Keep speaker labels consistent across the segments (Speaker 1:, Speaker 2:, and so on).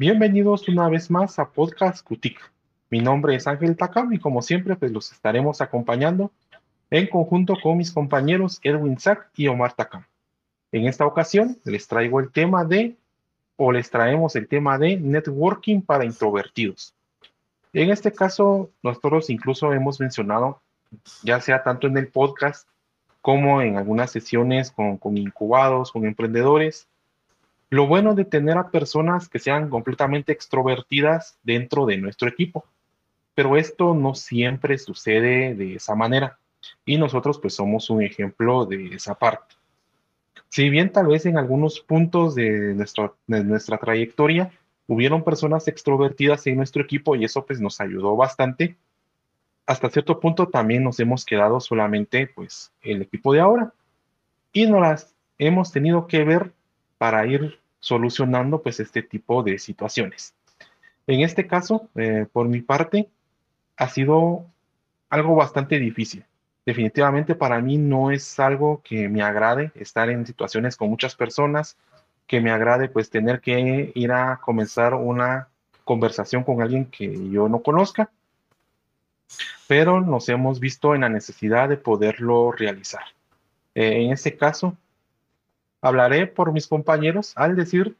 Speaker 1: Bienvenidos una vez más a Podcast Cutic. Mi nombre es Ángel Takam y como siempre pues los estaremos acompañando en conjunto con mis compañeros Edwin Sack y Omar Takam. En esta ocasión les traigo el tema de, o les traemos el tema de networking para introvertidos. En este caso, nosotros incluso hemos mencionado, ya sea tanto en el podcast como en algunas sesiones con, con incubados, con emprendedores, lo bueno de tener a personas que sean completamente extrovertidas dentro de nuestro equipo. Pero esto no siempre sucede de esa manera. Y nosotros pues somos un ejemplo de esa parte. Si bien tal vez en algunos puntos de, de nuestra trayectoria hubieron personas extrovertidas en nuestro equipo y eso pues nos ayudó bastante, hasta cierto punto también nos hemos quedado solamente pues el equipo de ahora y nos las hemos tenido que ver para ir solucionando pues este tipo de situaciones. En este caso, eh, por mi parte, ha sido algo bastante difícil. Definitivamente para mí no es algo que me agrade estar en situaciones con muchas personas, que me agrade pues tener que ir a comenzar una conversación con alguien que yo no conozca, pero nos hemos visto en la necesidad de poderlo realizar. Eh, en este caso, hablaré por mis compañeros al decir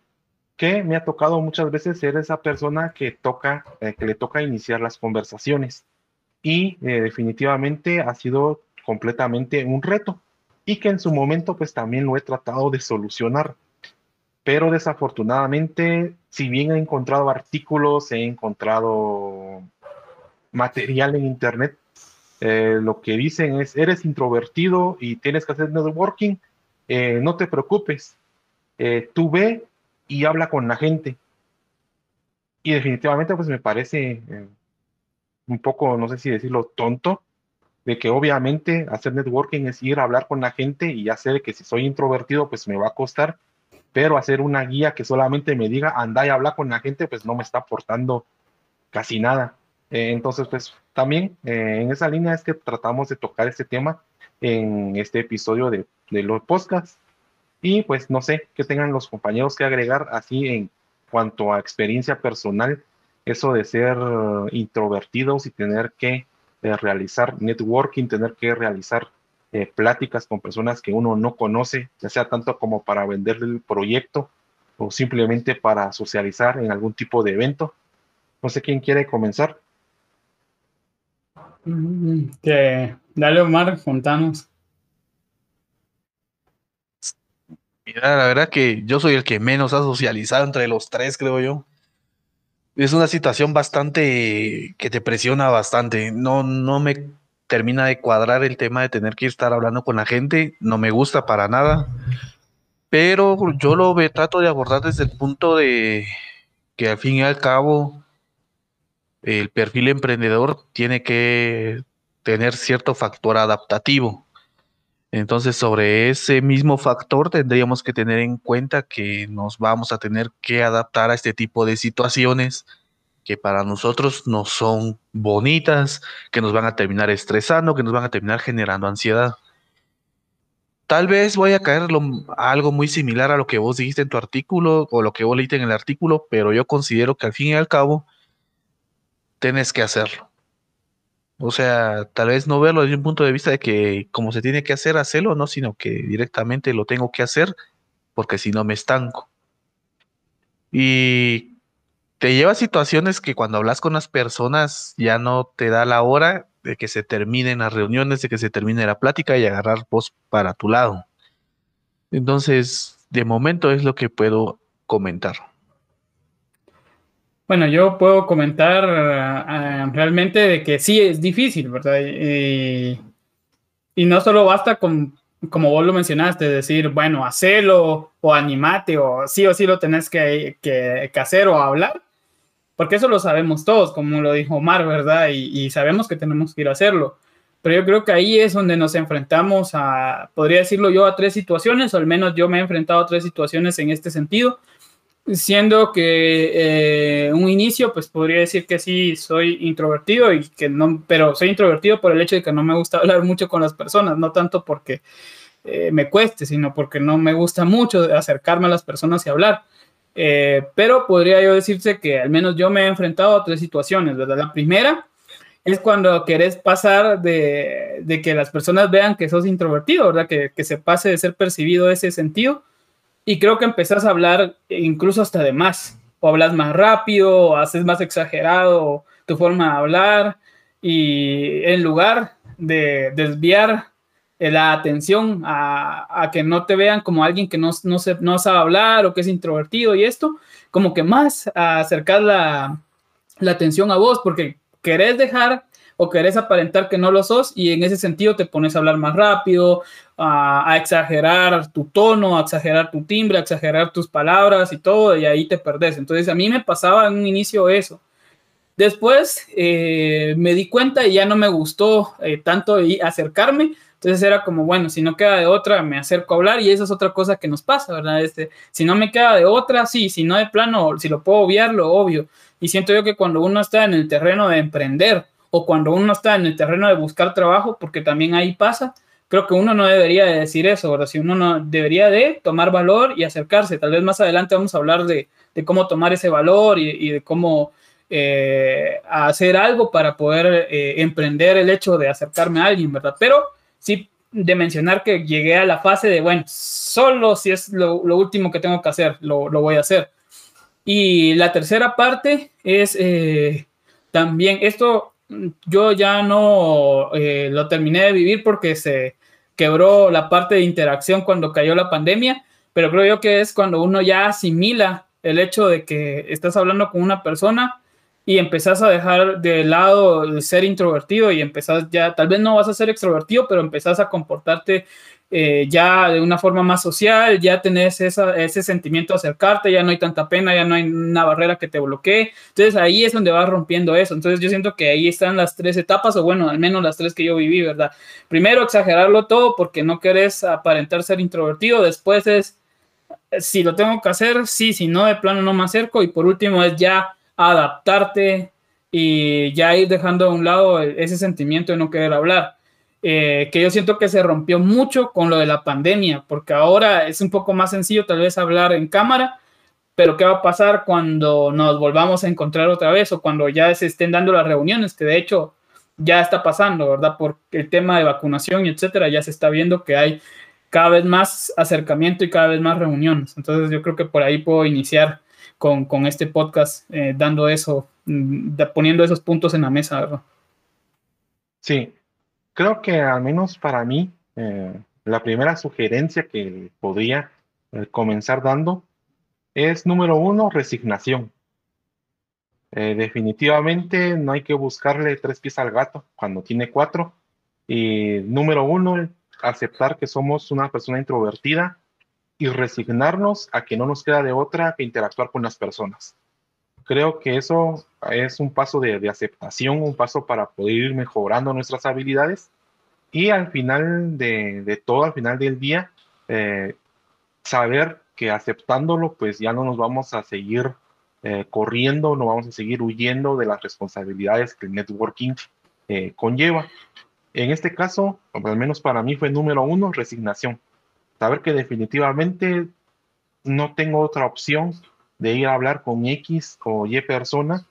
Speaker 1: que me ha tocado muchas veces ser esa persona que toca, eh, que le toca iniciar las conversaciones y eh, definitivamente ha sido completamente un reto y que en su momento pues también lo he tratado de solucionar. Pero desafortunadamente, si bien he encontrado artículos, he encontrado material en internet, eh, lo que dicen es, eres introvertido y tienes que hacer networking, eh, no te preocupes, eh, tú ve y habla con la gente. Y definitivamente pues me parece eh, un poco, no sé si decirlo, tonto, de que obviamente hacer networking es ir a hablar con la gente y ya sé que si soy introvertido pues me va a costar, pero hacer una guía que solamente me diga anda y habla con la gente pues no me está aportando casi nada. entonces pues también en esa línea es que tratamos de tocar este tema en este episodio de, los podcasts. Y pues no sé qué tengan los compañeros que agregar así en cuanto a experiencia personal, eso de ser introvertidos y tener que eh, realizar networking, tener que realizar eh, pláticas con personas que uno no conoce, ya sea tanto como para venderle el proyecto o simplemente para socializar en algún tipo de evento. No sé quién quiere comenzar.
Speaker 2: Que dale Omar, contanos.
Speaker 3: Mira, la verdad que yo soy el que menos ha socializado entre los tres, creo yo. Es una situación bastante que te presiona bastante. No, no me termina de cuadrar el tema de tener que estar hablando con la gente. No me gusta para nada. Pero yo lo trato de abordar desde el punto de que al fin y al cabo el perfil emprendedor tiene que tener cierto factor adaptativo. Entonces, sobre ese mismo factor tendríamos que tener en cuenta que nos vamos a tener que adaptar a este tipo de situaciones que para nosotros no son bonitas, que nos van a terminar estresando, que nos van a terminar generando ansiedad. Tal vez voy a caer algo muy similar a lo que vos dijiste en tu artículo o lo que vos leíste en el artículo, pero yo considero que al fin y al cabo tienes que hacerlo. O sea, tal vez no verlo desde un punto de vista de que como se tiene que hacer, hacerlo, no, sino que directamente lo tengo que hacer porque si no me estanco. Y te lleva a situaciones que cuando hablas con las personas ya no te da la hora de que se terminen las reuniones, de que se termine la plática y agarrar voz para tu lado. Entonces, de momento es lo que puedo comentar.
Speaker 2: Bueno, yo puedo comentar eh, realmente de que sí es difícil, ¿verdad? Y, no solo basta con, como vos lo mencionaste, decir, bueno, hacelo o animate o sí o sí lo tenés que, que, hacer o hablar, porque eso lo sabemos todos, como lo dijo Omar, ¿verdad? Y, y, sabemos que tenemos que ir a hacerlo. Pero yo creo que ahí es donde nos enfrentamos a, podría decirlo yo, a tres situaciones, o al menos yo me he enfrentado a tres situaciones en este sentido siendo que eh, un inicio, pues podría decir que sí soy introvertido y que no, pero soy introvertido por el hecho de que no me gusta hablar mucho con las personas, no tanto porque eh, me cueste, sino porque no me gusta mucho acercarme a las personas y hablar. Eh, pero podría yo decirse que al menos yo me he enfrentado a tres situaciones, ¿verdad? La primera es cuando querés pasar de, de que las personas vean que sos introvertido, ¿verdad? Que, que, se pase de ser percibido ese sentido. Y creo que empezás a hablar incluso hasta de más, o hablas más rápido, o haces más exagerado tu forma de hablar, y en lugar de desviar la atención a, a, que no te vean como alguien que no, no, se, no sabe hablar o que es introvertido y esto, como que más acercar la, la atención a vos, porque querés dejar o querés aparentar que no lo sos y en ese sentido te pones a hablar más rápido, a, exagerar tu tono, a exagerar tu timbre, a exagerar tus palabras y todo, y ahí te perdés. Entonces a mí me pasaba en un inicio eso. Después eh, me di cuenta y ya no me gustó eh, tanto acercarme, entonces era como, bueno, si no queda de otra, me acerco a hablar y esa es otra cosa que nos pasa, ¿verdad? Este, si no me queda de otra, sí, si no de plano, si lo puedo obviar, lo obvio. Y siento yo que cuando uno está en el terreno de emprender o cuando uno está en el terreno de buscar trabajo, porque también ahí pasa, creo que uno no debería de decir eso, ¿verdad? Si uno no debería de tomar valor y acercarse. Tal vez más adelante vamos a hablar de, de cómo tomar ese valor y, y de cómo eh, hacer algo para poder eh, emprender el hecho de acercarme a alguien, ¿verdad? Pero sí de mencionar que llegué a la fase de, bueno, solo si es lo, lo último que tengo que hacer, lo, lo, voy a hacer. Y la tercera parte es eh, también, esto yo ya no eh, lo terminé de vivir porque se quebró la parte de interacción cuando cayó la pandemia, pero creo yo que es cuando uno ya asimila el hecho de que estás hablando con una persona y empezás a dejar de lado el ser introvertido y empezás ya, tal vez no vas a ser extrovertido, pero empezás a comportarte eh, ya de una forma más social, ya tenés ese sentimiento de acercarte, ya no hay tanta pena, ya no hay una barrera que te bloquee. Entonces ahí es donde vas rompiendo eso. Entonces yo siento que ahí están las tres etapas, o bueno, al menos las tres que yo viví, ¿verdad? Primero, exagerarlo todo porque no querés aparentar ser introvertido. Después es, si lo tengo que hacer, sí, si no, de plano no me acerco. Y por último es ya adaptarte y ya ir dejando a un lado ese sentimiento de no querer hablar. Eh, que yo siento que se rompió mucho con lo de la pandemia, porque ahora es un poco más sencillo tal vez hablar en cámara, pero ¿qué va a pasar cuando nos volvamos a encontrar otra vez o cuando ya se estén dando las reuniones? Que de hecho ya está pasando, ¿verdad? Por el tema de vacunación y etcétera, ya se está viendo que hay cada vez más acercamiento y cada vez más reuniones. Entonces yo creo que por ahí puedo iniciar con, con este podcast, eh, dando eso, mm, poniendo esos puntos en la mesa, ¿verdad?
Speaker 1: Sí, creo que al menos para mí, eh, la primera sugerencia que podría eh, comenzar dando es, número uno, resignación. Eh, definitivamente no hay que buscarle tres pies al gato cuando tiene cuatro. Y número uno, aceptar que somos una persona introvertida y resignarnos a que no nos queda de otra que interactuar con las personas. Creo que eso es un paso de, de aceptación, un paso para poder ir mejorando nuestras habilidades y al final de, de todo, al final del día, eh, saber que aceptándolo, pues ya no nos vamos a seguir eh, corriendo, no vamos a seguir huyendo de las responsabilidades que el networking eh, conlleva. En este caso, al menos para mí fue número uno, resignación saber que definitivamente no tengo otra opción de ir a hablar con X o Y persona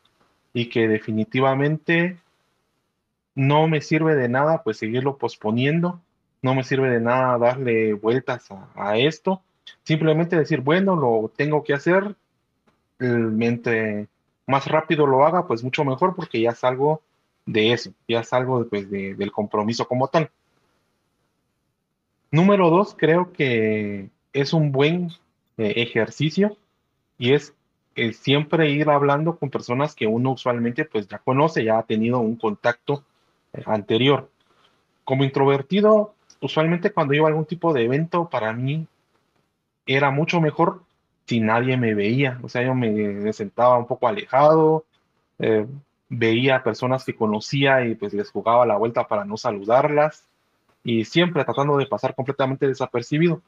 Speaker 1: y que definitivamente no me sirve de nada pues seguirlo posponiendo, no me sirve de nada darle vueltas a, esto, simplemente decir, bueno, lo tengo que hacer, mente más rápido lo haga, pues mucho mejor porque ya salgo de eso, ya salgo pues, de, del compromiso como tal. Número dos, creo que es un buen eh, ejercicio y es eh, siempre ir hablando con personas que uno usualmente pues ya conoce, ya ha tenido un contacto eh, anterior. Como introvertido, usualmente cuando iba a algún tipo de evento, para mí era mucho mejor si nadie me veía. O sea, yo me, sentaba un poco alejado, eh, veía personas que conocía y pues les jugaba la vuelta para no saludarlas y siempre tratando de pasar completamente desapercibido.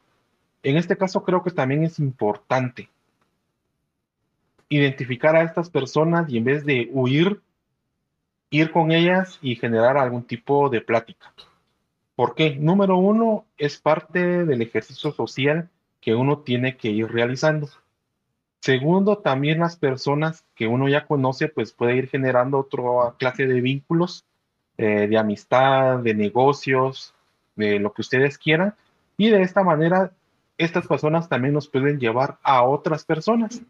Speaker 1: En este caso creo que también es importante identificar a estas personas y en vez de huir, ir con ellas y generar algún tipo de plática. ¿Por qué? Número uno, es parte del ejercicio social que uno tiene que ir realizando. Segundo, también las personas que uno ya conoce, pues puede ir generando otra clase de vínculos, eh, de amistad, de negocios, de lo que ustedes quieran. Y de esta manera, estas personas también nos pueden llevar a otras personas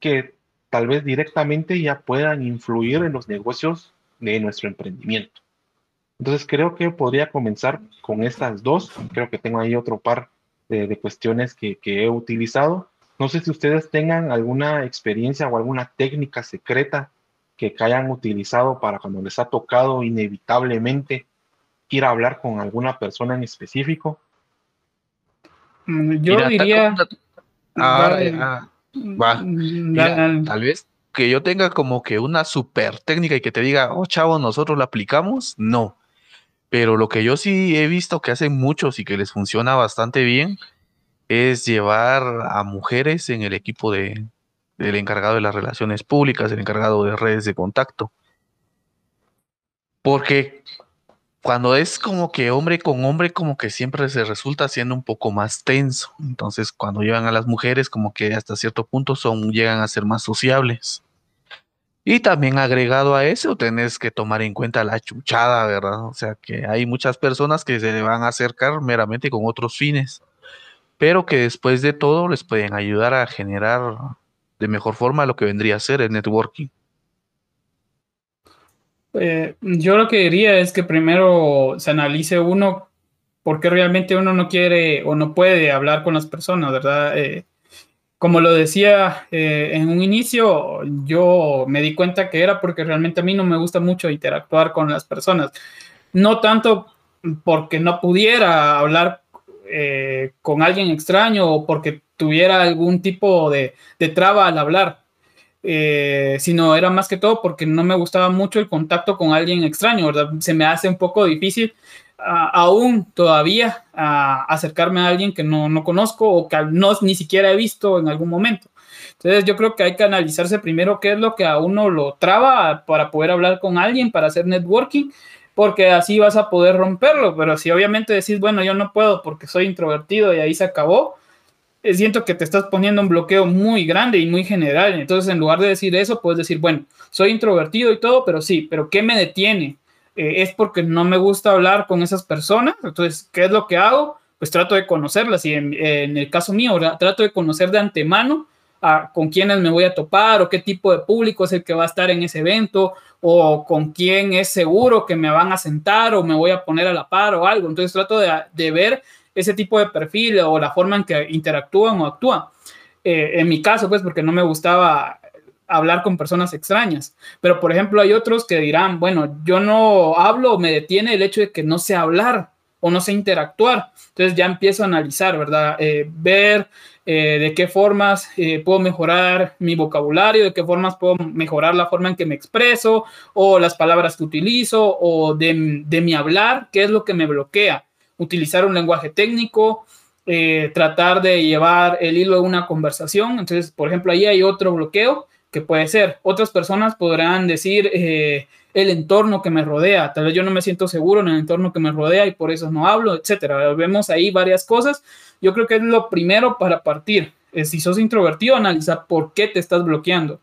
Speaker 1: que tal vez directamente ya puedan influir en los negocios de nuestro emprendimiento. Entonces creo que podría comenzar con estas dos. Creo que tengo ahí otro par de, cuestiones que, que, he utilizado. No sé si ustedes tengan alguna experiencia o alguna técnica secreta que, hayan utilizado para cuando les ha tocado inevitablemente ir a hablar con alguna persona en específico.
Speaker 2: Mm, yo diría...
Speaker 3: Ah, va. Mm, tal vez que yo tenga como que una super técnica y que te diga, oh chavo, nosotros la aplicamos, no. Pero lo que yo sí he visto que hacen muchos y que les funciona bastante bien es llevar a mujeres en el equipo de, del encargado de las relaciones públicas, el encargado de redes de contacto. Porque cuando es como que hombre con hombre, como que siempre se resulta siendo un poco más tenso. Entonces, cuando llevan a las mujeres, como que hasta cierto punto son, llegan a ser más sociables. Y también agregado a eso, tenés que tomar en cuenta la chuchada, ¿verdad? O sea, que hay muchas personas que se van a acercar meramente con otros fines, pero que después de todo les pueden ayudar a generar de mejor forma lo que vendría a ser el networking.
Speaker 2: Eh, yo lo que diría es que primero se analice uno por qué realmente uno no quiere o no puede hablar con las personas, ¿verdad? Eh, como lo decía eh, en un inicio, yo me di cuenta que era porque realmente a mí no me gusta mucho interactuar con las personas. No tanto porque no pudiera hablar eh, con alguien extraño o porque tuviera algún tipo de, traba al hablar, eh, sino era más que todo porque no me gustaba mucho el contacto con alguien extraño, ¿verdad? Se me hace un poco difícil aún todavía acercarme a alguien que no, no, conozco o que no ni siquiera he visto en algún momento. Entonces yo creo que hay que analizarse primero qué es lo que a uno lo traba para poder hablar con alguien, para hacer networking, porque así vas a poder romperlo. Pero si obviamente decís, bueno, yo no puedo porque soy introvertido y ahí se acabó, siento que te estás poniendo un bloqueo muy grande y muy general. Entonces en lugar de decir eso, puedes decir, bueno, soy introvertido y todo, pero sí, pero ¿qué me detiene? Eh, es porque no me gusta hablar con esas personas. Entonces, ¿qué es lo que hago? Pues trato de conocerlas y en, el caso mío, trato de conocer de antemano con quiénes me voy a topar o qué tipo de público es el que va a estar en ese evento o con quién es seguro que me van a sentar o me voy a poner a la par o algo. Entonces trato de, de ver ese tipo de perfil o la forma en que interactúan o actúan. Eh, en mi caso, pues porque no me gustaba hablar con personas extrañas. Pero, por ejemplo, hay otros que dirán, bueno, yo no hablo, me detiene el hecho de que no sé hablar o no sé interactuar. Entonces ya empiezo a analizar, ¿verdad? Eh, ver eh, de qué formas puedo mejorar mi vocabulario, de qué formas puedo mejorar la forma en que me expreso o las palabras que utilizo o de, de mi hablar, qué es lo que me bloquea. Utilizar un lenguaje técnico, tratar de llevar el hilo de una conversación. Entonces, por ejemplo, ahí hay otro bloqueo que puede ser. Otras personas podrán decir eh, el entorno que me rodea. Tal vez yo no me siento seguro en el entorno que me rodea y por eso no hablo, etcétera. Vemos ahí varias cosas. Yo creo que es lo primero para partir. si sos introvertido, analiza por qué te estás bloqueando.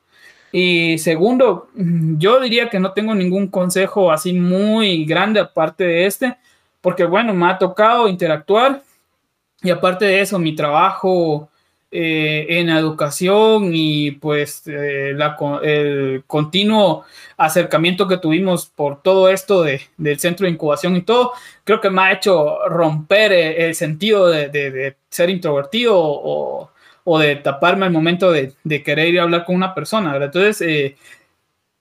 Speaker 2: Y segundo, mm, yo diría que no tengo ningún consejo así muy grande aparte de este, porque bueno, me ha tocado interactuar y aparte de eso, mi trabajo eh, en educación y pues eh, el continuo acercamiento que tuvimos por todo esto de, del centro de incubación y todo, creo que me ha hecho romper eh, el, sentido de, ser introvertido o, de taparme al momento de, querer ir a hablar con una persona. Entonces,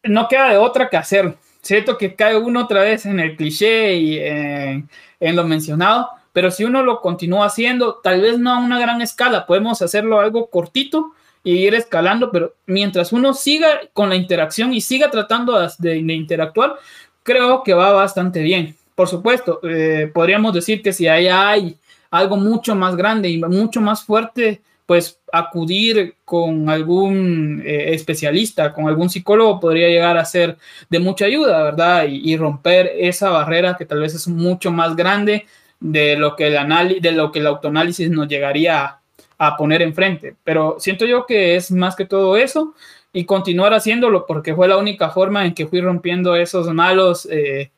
Speaker 2: no queda de otra que hacer. Cierto que cae uno otra vez en el cliché y en lo mencionado, pero si uno lo continúa haciendo, tal vez no a una gran escala, podemos hacerlo algo cortito y ir escalando, pero mientras uno siga con la interacción y siga tratando de, interactuar, creo que va bastante bien. Por supuesto, eh, podríamos decir que si hay, hay algo mucho más grande y mucho más fuerte, pues acudir con algún eh, especialista, con algún psicólogo podría llegar a ser de mucha ayuda, ¿verdad? y, romper esa barrera que tal vez es mucho más grande de lo que el análisis, de lo que el autoanálisis nos llegaría a poner enfrente. Pero siento yo que es más que todo eso y continuar haciéndolo porque fue la única forma en que fui rompiendo esos malos, eh,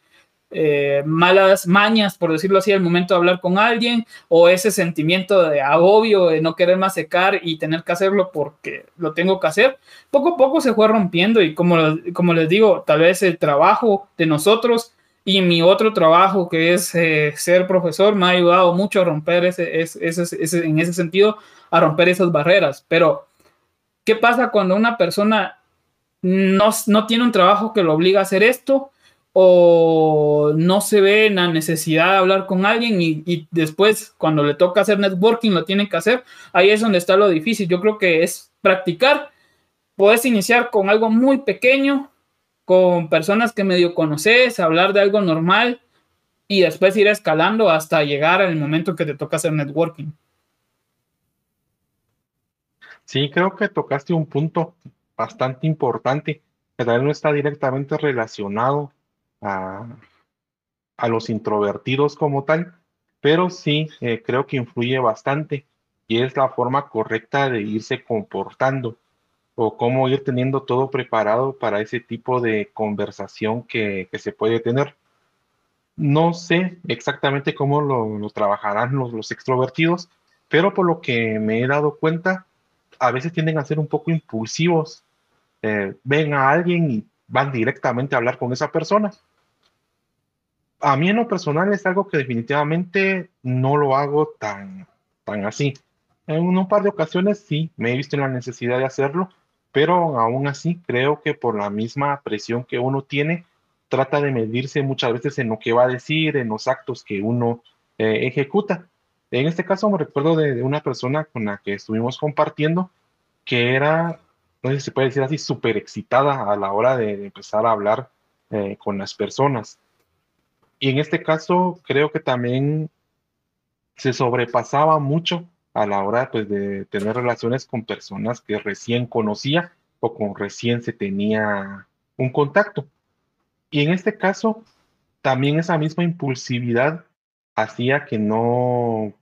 Speaker 2: eh, malas mañas, por decirlo así, al momento de hablar con alguien o ese sentimiento de agobio, de no querer más secar y tener que hacerlo porque lo tengo que hacer. Poco a poco se fue rompiendo y como, como les digo, tal vez el trabajo de nosotros y mi otro trabajo, que es eh, ser profesor, me ha ayudado mucho a romper ese, ese, en ese sentido, a romper esas barreras. Pero, ¿qué pasa cuando una persona no, no tiene un trabajo que lo obliga a hacer esto? O no se ve la necesidad de hablar con alguien y, después cuando le toca hacer networking lo tiene que hacer, ahí es donde está lo difícil. Yo creo que es practicar. Puedes iniciar con algo muy pequeño, con personas que medio conoces, hablar de algo normal y después ir escalando hasta llegar al momento que te toca hacer networking.
Speaker 1: Sí, creo que tocaste un punto bastante importante, que vez no está directamente relacionado a, a los introvertidos como tal, pero sí eh, creo que influye bastante y es la forma correcta de irse comportando o cómo ir teniendo todo preparado para ese tipo de conversación que, se puede tener. No sé exactamente cómo lo, trabajarán los, los, extrovertidos, pero por lo que me he dado cuenta, a veces tienden a ser un poco impulsivos. Eh, ven a alguien y van directamente a hablar con esa persona. A mí en lo personal es algo que definitivamente no lo hago tan, tan así. En un par de ocasiones sí, me he visto en la necesidad de hacerlo, pero aún así creo que por la misma presión que uno tiene, trata de medirse muchas veces en lo que va a decir, en los actos que uno eh, ejecuta. En este caso me recuerdo de, una persona con la que estuvimos compartiendo que era, no sé si se puede decir así, súper excitada a la hora de, empezar a hablar eh, con las personas. Y en este caso creo que también se sobrepasaba mucho a la hora pues, de tener relaciones con personas que recién conocía o con recién se tenía un contacto. Y en este caso, también esa misma impulsividad hacía que no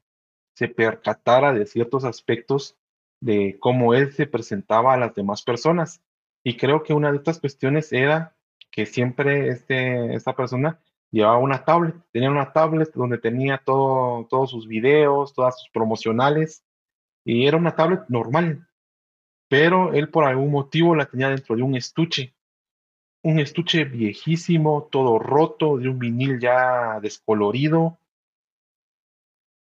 Speaker 1: se percatara de ciertos aspectos de cómo él se presentaba a las demás personas. Y creo que una de estas cuestiones era que siempre este, esta persona llevaba una tablet, tenía una tablet donde tenía todo, todos sus videos, todas sus promocionales, y era una tablet normal, pero él por algún motivo la tenía dentro de un estuche, un estuche viejísimo, todo roto, de un vinil ya descolorido.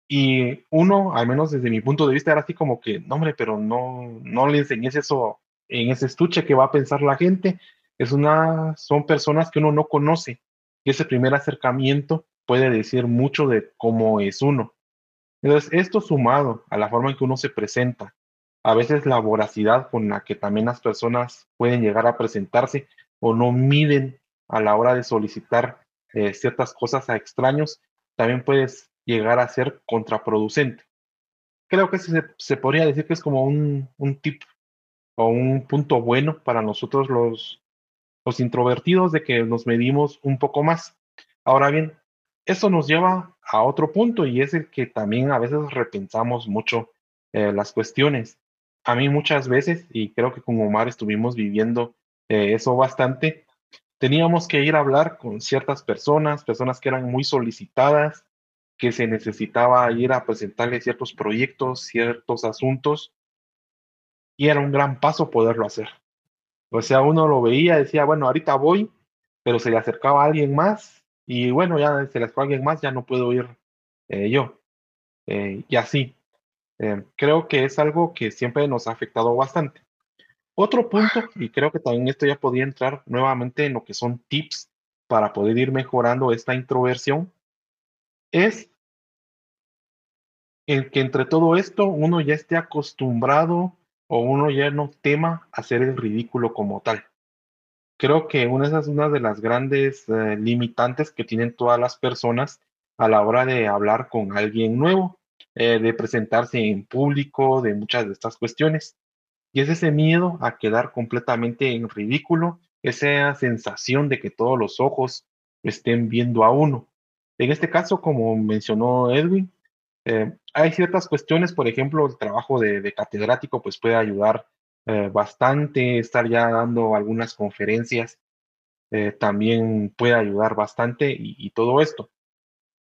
Speaker 1: Y uno, al menos desde mi punto de vista, era así como que, no hombre, pero no, no le enseñes eso en ese estuche que va a pensar la gente. Es una, son personas que uno no conoce y ese primer acercamiento puede decir mucho de cómo es uno. Entonces, esto sumado a la forma en que uno se presenta, a veces la voracidad con la que también las personas pueden llegar a presentarse o no miden a la hora de solicitar eh, ciertas cosas a extraños, también puede llegar a ser contraproducente. Creo que se, se podría decir que es como un, un tip o un punto bueno para nosotros los, los introvertidos de que nos medimos un poco más. Ahora bien, eso nos lleva a otro punto y es el que también a veces repensamos mucho eh, las cuestiones. A mí muchas veces, y creo que con Omar estuvimos viviendo eh, eso bastante, teníamos que ir a hablar con ciertas personas, personas que eran muy solicitadas, que se necesitaba ir a presentarles ciertos proyectos, ciertos asuntos, y era un gran paso poderlo hacer. O sea, uno lo veía, decía, bueno, ahorita voy, pero se le acercaba a alguien más y bueno, ya se le acercó a alguien más, ya no puedo ir eh, yo. Eh, y así. Eh, creo que es algo que siempre nos ha afectado bastante. Otro punto, y creo que también esto ya podría entrar nuevamente en lo que son tips para poder ir mejorando esta introversión, es el que entre todo esto uno ya esté acostumbrado o uno ya no tema hacer el ridículo como tal. Creo que una de, esas, una de las grandes eh, limitantes que tienen todas las personas a la hora de hablar con alguien nuevo, eh, de presentarse en público, de muchas de estas cuestiones. Y es ese miedo a quedar completamente en ridículo, esa sensación de que todos los ojos estén viendo a uno. En este caso, como mencionó Edwin, Eh, hay ciertas cuestiones, por ejemplo, el trabajo de, catedrático pues puede ayudar eh, bastante, estar ya dando algunas conferencias eh, también puede ayudar bastante y, todo esto.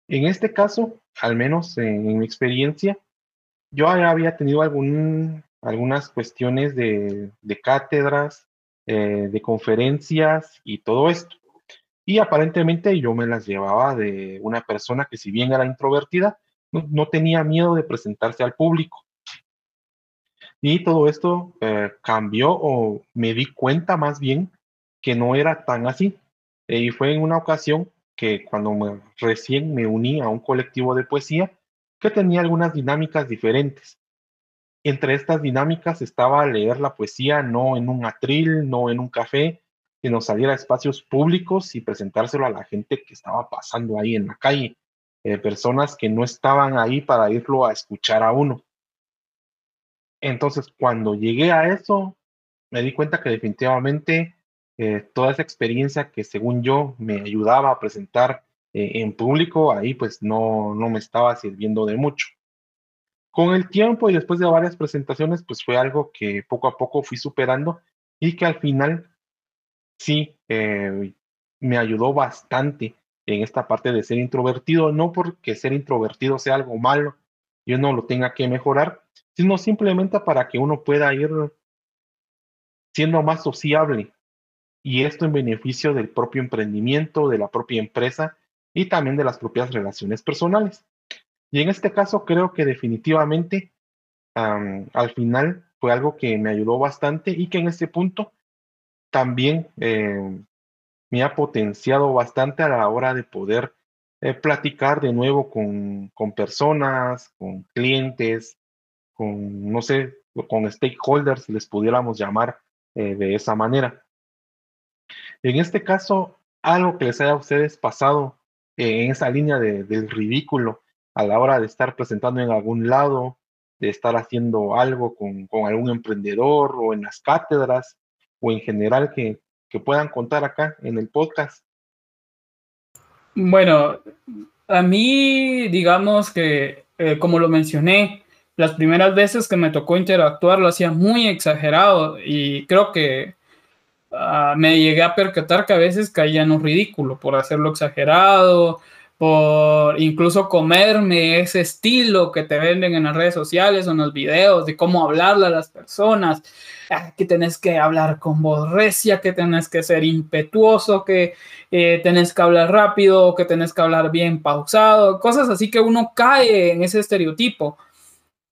Speaker 1: En este caso, al menos en, mi experiencia, yo había tenido algún, algunas cuestiones de, cátedras, de conferencias y todo esto. Y aparentemente yo me las llevaba de una persona que si bien era introvertida, no, tenía miedo de presentarse al público. Y todo esto eh, cambió o me di cuenta más bien que no era tan así. y fue en una ocasión que cuando recién me uní a un colectivo de poesía que tenía algunas dinámicas diferentes. Entre estas dinámicas estaba leer la poesía no en un atril, no en un café, sino salir a espacios públicos y presentárselo a la gente que estaba pasando ahí en la calle. Eh, personas que no estaban ahí para irlo a escuchar a uno. Entonces, cuando llegué a eso, me di cuenta que definitivamente eh, toda esa experiencia que según yo me ayudaba a presentar eh, en público, ahí pues no, no me estaba sirviendo de mucho. Con el tiempo y después de varias presentaciones, pues fue algo que poco a poco fui superando y que al final sí me ayudó bastante en esta parte de ser introvertido, no porque ser introvertido sea algo malo y uno lo tenga que mejorar, sino simplemente para que uno pueda ir siendo más sociable y esto en beneficio del propio emprendimiento, de la propia empresa y también de las propias relaciones personales. Y en este caso creo que definitivamente al final fue algo que me ayudó bastante y que en este punto también eh, me ha potenciado bastante a la hora de poder eh, platicar de nuevo con, con, personas, con clientes, con, no sé, con stakeholders, les pudiéramos llamar eh, de esa manera. En este caso, algo que les haya ustedes pasado eh, en esa línea de, del ridículo a la hora de estar presentando en algún lado, de estar haciendo algo con algún emprendedor o en las cátedras o en general que, que puedan contar acá en el podcast?
Speaker 2: Bueno, a mí, digamos que, eh, como lo mencioné, las primeras veces que me tocó interactuar lo hacía muy exagerado y creo que ah, me llegué a percatar que a veces caía en un ridículo por hacerlo exagerado, por incluso comerme ese estilo que te venden en las redes sociales o en los videos de cómo hablarle a las personas. Que tenés que hablar con voz recia, que tenés que ser impetuoso, que eh, tenés que hablar rápido, que tenés que hablar bien pausado, cosas así que uno cae en ese estereotipo.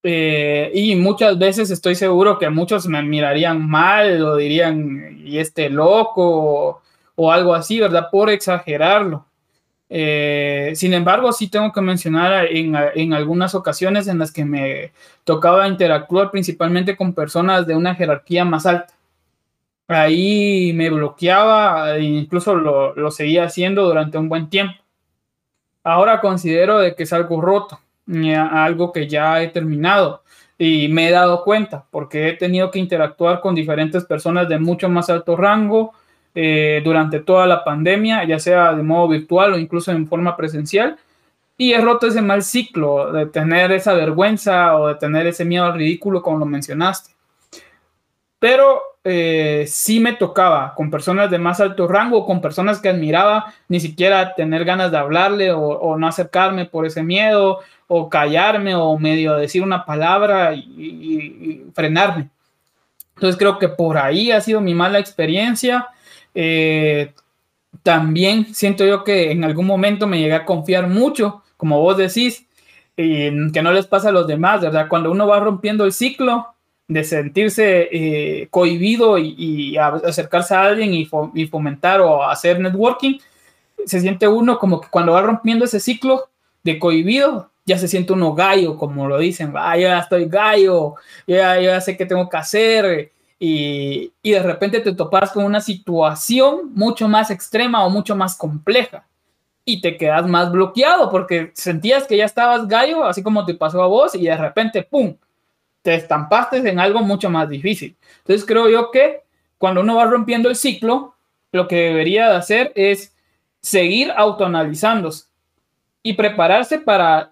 Speaker 2: Eh, y muchas veces estoy seguro que muchos me mirarían mal o dirían, y este loco o algo así, ¿verdad? Por exagerarlo. Eh, sin embargo, sí tengo que mencionar en, algunas ocasiones en las que me tocaba interactuar principalmente con personas de una jerarquía más alta. Ahí me bloqueaba e incluso lo, lo seguía haciendo durante un buen tiempo. Ahora considero de que es algo roto, algo que ya he terminado y me he dado cuenta porque he tenido que interactuar con diferentes personas de mucho más alto rango, eh, durante toda la pandemia, ya sea de modo virtual o incluso en forma presencial. Y he roto ese mal ciclo de tener esa vergüenza o de tener ese miedo al ridículo, como lo mencionaste. Pero eh, sí me tocaba con personas de más alto rango, con personas que admiraba, ni siquiera tener ganas de hablarle o, no acercarme por ese miedo, o callarme o medio decir una palabra y, y frenarme. Entonces creo que por ahí ha sido mi mala experiencia eh, también siento yo que en algún momento me llegué a confiar mucho, como vos decís, y que no les pasa a los demás, ¿verdad? Cuando uno va rompiendo el ciclo de sentirse eh, cohibido y, acercarse a alguien y, fomentar o hacer networking, se siente uno como que cuando va rompiendo ese ciclo de cohibido, ya se siente uno gallo, como lo dicen, ah, ya estoy gallo, ya, ya sé qué tengo que hacer, y, de repente te topas con una situación mucho más extrema o mucho más compleja y te quedas más bloqueado porque sentías que ya estabas gallo, así como te pasó a vos, y de repente, ¡pum!, te estampaste en algo mucho más difícil. Entonces creo yo que cuando uno va rompiendo el ciclo, lo que debería de hacer es seguir autoanalizándose y prepararse para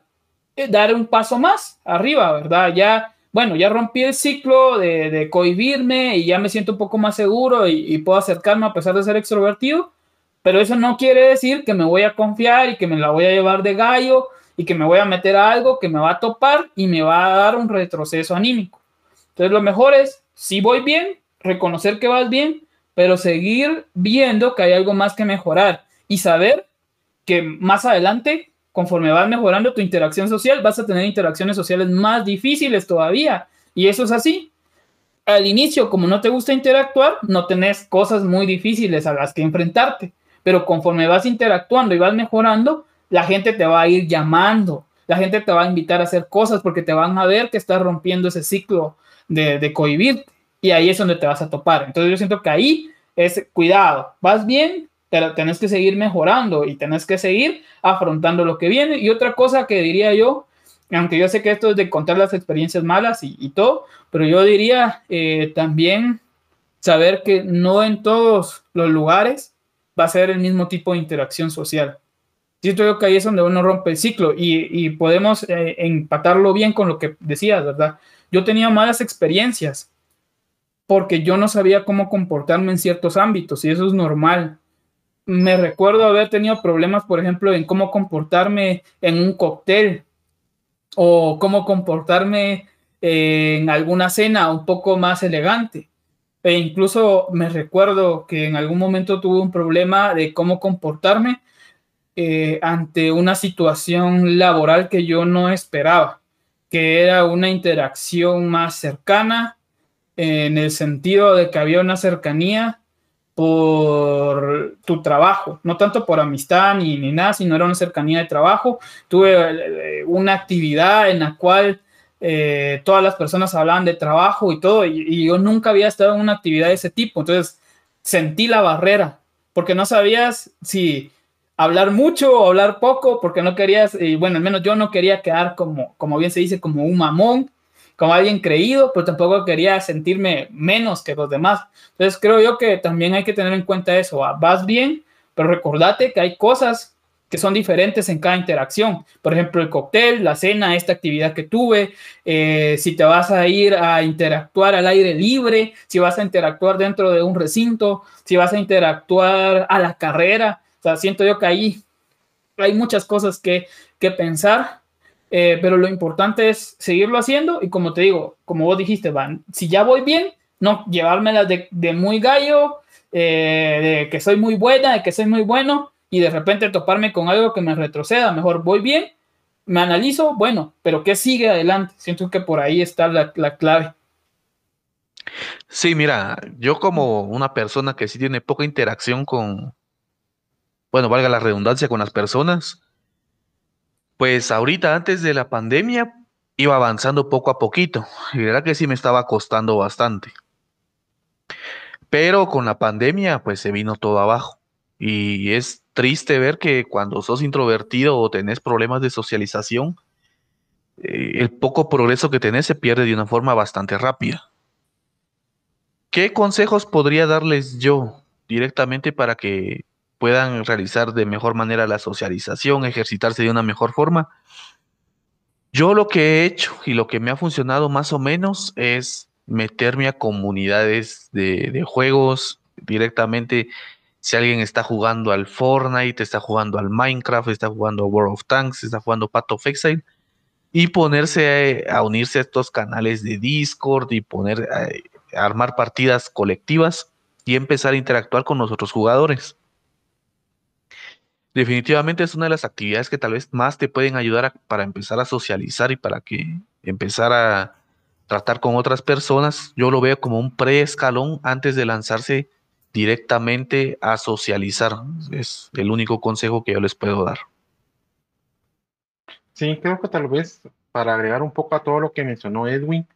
Speaker 2: eh, dar un paso más arriba, ¿verdad? Ya, bueno, ya rompí el ciclo de, cohibirme y ya me siento un poco más seguro y, y, puedo acercarme a pesar de ser extrovertido, pero eso no quiere decir que me voy a confiar y que me la voy a llevar de gallo y que me voy a meter a algo que me va a topar y me va a dar un retroceso anímico. Entonces lo mejor es, si voy bien, reconocer que vas bien, pero seguir viendo que hay algo más que mejorar y saber que más adelante conforme vas mejorando tu interacción social, vas a tener interacciones sociales más difíciles todavía. Y eso es así. Al inicio, como no te gusta interactuar, no tenés cosas muy difíciles a las que enfrentarte. Pero conforme vas interactuando y vas mejorando, la gente te va a ir llamando, la gente te va a invitar a hacer cosas porque te van a ver que estás rompiendo ese ciclo de, de cohibirte. Y ahí es donde te vas a topar. Entonces yo siento que ahí es cuidado, vas bien, pero tenés que seguir mejorando y tenés que seguir afrontando lo que viene. Y otra cosa que diría yo, aunque yo sé que esto es de contar las experiencias malas y, todo, pero yo diría eh, también saber que no en todos los lugares va a ser el mismo tipo de interacción social. Yo que ahí es donde uno rompe el ciclo y, podemos eh, empatarlo bien con lo que decías, ¿verdad? Yo tenía malas experiencias porque yo no sabía cómo comportarme en ciertos ámbitos y eso es normal me recuerdo haber tenido problemas, por ejemplo, en cómo comportarme en un cóctel o cómo comportarme en alguna cena un poco más elegante. E incluso me recuerdo que en algún momento tuve un problema de cómo comportarme eh, ante una situación laboral que yo no esperaba, que era una interacción más cercana, en el sentido de que había una cercanía por tu trabajo, no tanto por amistad ni, ni nada, sino era una cercanía de trabajo. Tuve eh, una actividad en la cual eh, todas las personas hablaban de trabajo y todo, y, yo nunca había estado en una actividad de ese tipo, entonces sentí la barrera, porque no sabías si hablar mucho o hablar poco, porque no querías, y bueno, al menos yo no quería quedar como, como bien se dice, como un mamón, como alguien creído, pero tampoco quería sentirme menos que los demás. Entonces creo yo que también hay que tener en cuenta eso. Vas bien, pero recordate que hay cosas que son diferentes en cada interacción. Por ejemplo, el cóctel, la cena, esta actividad que tuve, eh, si te vas a ir a interactuar al aire libre, si vas a interactuar dentro de un recinto, si vas a interactuar a la carrera. O sea, siento yo que ahí hay muchas cosas que, que pensar eh, pero lo importante es seguirlo haciendo y como te digo, como vos dijiste, Van, si ya voy bien, no llevármela de, de muy gallo, eh, de que soy muy buena, de que soy muy bueno y de repente toparme con algo que me retroceda, mejor voy bien, me analizo, bueno, pero ¿qué sigue adelante? Siento que por ahí está la, la clave.
Speaker 3: Sí, mira, yo como una persona que sí tiene poca interacción con, bueno, valga la redundancia, con las personas, pues ahorita antes de la pandemia iba avanzando poco a poquito y verdad que sí me estaba costando bastante. Pero con la pandemia pues se vino todo abajo y es triste ver que cuando sos introvertido o tenés problemas de socialización, eh, el poco progreso que tenés se pierde de una forma bastante rápida. ¿Qué consejos podría darles yo directamente para que puedan realizar de mejor manera la socialización, ejercitarse de una mejor forma. Yo lo que he hecho y lo que me ha funcionado más o menos es meterme a comunidades de, juegos directamente. Si alguien está jugando al Fortnite, está jugando al Minecraft, está jugando a World of Tanks, está jugando Path of Exile, y ponerse a, unirse a estos canales de Discord y poner a armar partidas colectivas y empezar a interactuar con los otros jugadores definitivamente es una de las actividades que tal vez más te pueden ayudar para empezar a socializar y para que empezar a tratar con otras personas. Yo lo veo como un preescalón antes de lanzarse directamente a socializar. Es el único consejo que yo les puedo dar.
Speaker 1: Sí, creo que tal vez para agregar un poco a todo lo que mencionó Edwin,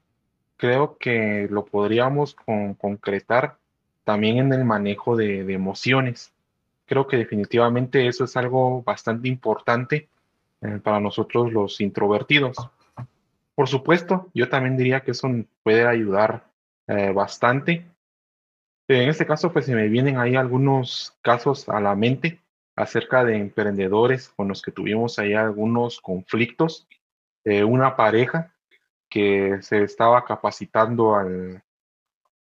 Speaker 1: creo que lo podríamos concretar también en el manejo de emociones creo que definitivamente eso es algo bastante importante eh, para nosotros los introvertidos. Por supuesto, yo también diría que eso puede ayudar eh, bastante. En este caso, pues se me vienen ahí algunos casos a la mente acerca de emprendedores con los que tuvimos ahí algunos conflictos eh, una pareja que se estaba capacitando al,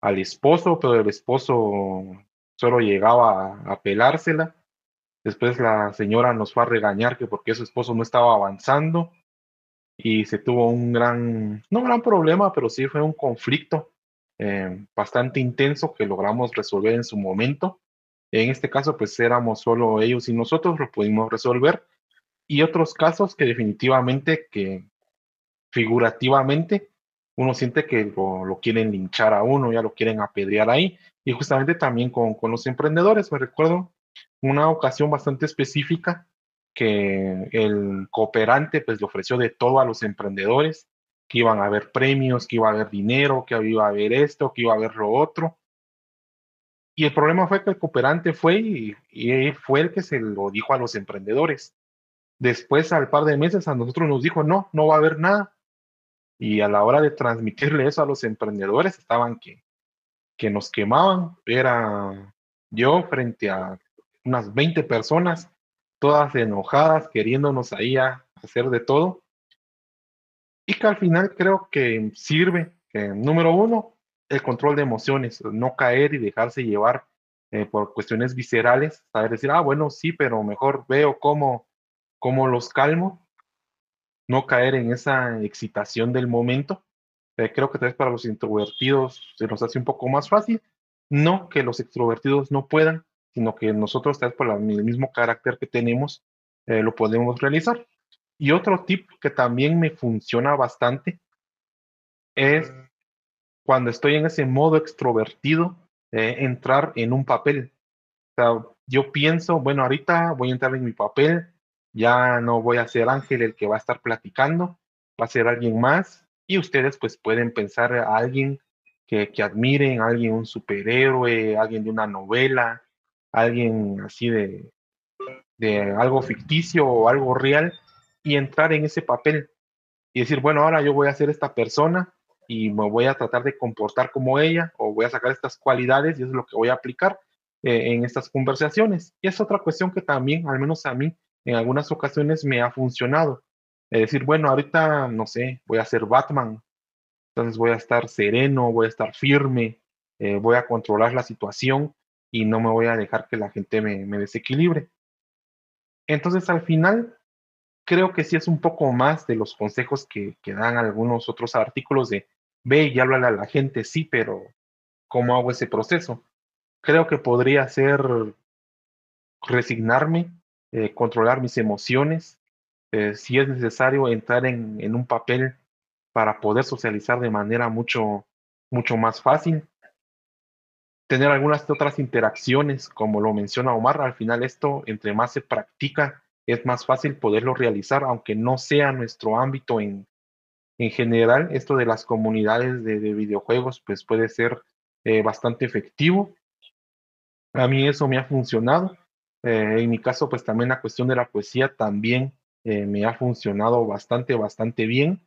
Speaker 1: al esposo, pero el esposo solo llegaba a, a pelársela. Después la señora nos fue a regañar que porque su esposo no estaba avanzando y se tuvo un gran, no gran problema, pero sí fue un conflicto eh, bastante intenso que logramos resolver en su momento. En este caso, pues éramos solo ellos y nosotros, lo pudimos resolver. Y otros casos que definitivamente, que figurativamente, uno siente que lo, lo quieren linchar a uno, ya lo quieren apedrear ahí. Y justamente también con, con los emprendedores, me recuerdo una ocasión bastante específica que el cooperante pues le ofreció de todo a los emprendedores, que iban a haber premios, que iba a haber dinero, que iba a haber esto, que iba a haber lo otro. Y el problema fue que el cooperante fue y, y fue el que se lo dijo a los emprendedores. Después, al par de meses, a nosotros nos dijo, no, no va a haber nada. Y a la hora de transmitirle eso a los emprendedores, estaban que, que nos quemaban. Era yo frente a unas 20 personas todas enojadas, queriéndonos ahí a hacer de todo. Y que al final creo que sirve, que, número uno, el control de emociones, no caer y dejarse llevar eh, por cuestiones viscerales, saber decir, ah, bueno, sí, pero mejor veo cómo, cómo los calmo, no caer en esa excitación del momento. Eh, creo que tal vez para los introvertidos se nos hace un poco más fácil, no que los extrovertidos no puedan, sino que nosotros, tal vez por el mismo carácter que tenemos, eh, lo podemos realizar. Y otro tip que también me funciona bastante es cuando estoy en ese modo extrovertido, eh, entrar en un papel. O sea, yo pienso, bueno, ahorita voy a entrar en mi papel, ya no voy a ser Ángel el que va a estar platicando, va a ser alguien más y ustedes pues pueden pensar a alguien que, que admiren, alguien, un superhéroe, alguien de una novela, alguien así de, de algo ficticio o algo real y entrar en ese papel y decir, bueno, ahora yo voy a ser esta persona y me voy a tratar de comportar como ella o voy a sacar estas cualidades y es lo que voy a aplicar eh, en estas conversaciones. Y es otra cuestión que también, al menos a mí, en algunas ocasiones me ha funcionado. Es decir, bueno, ahorita, no sé, voy a ser Batman, entonces voy a estar sereno, voy a estar firme, eh, voy a controlar la situación y no me voy a dejar que la gente me, desequilibre. Entonces, al final, creo que sí es un poco más de los consejos que, que dan algunos otros artículos de ve y háblale a la gente, sí, pero ¿cómo hago ese proceso? Creo que podría ser resignarme, eh, controlar mis emociones, eh, si es necesario entrar en, en, un papel para poder socializar de manera mucho, mucho más fácil tener algunas otras interacciones, como lo menciona Omar, al final esto, entre más se practica, es más fácil poderlo realizar, aunque no sea nuestro ámbito en, en general, esto de las comunidades de, de videojuegos, pues puede ser eh, bastante efectivo. A mí eso me ha funcionado. Eh, en mi caso, pues también la cuestión de la poesía también eh, me ha funcionado bastante, bastante bien.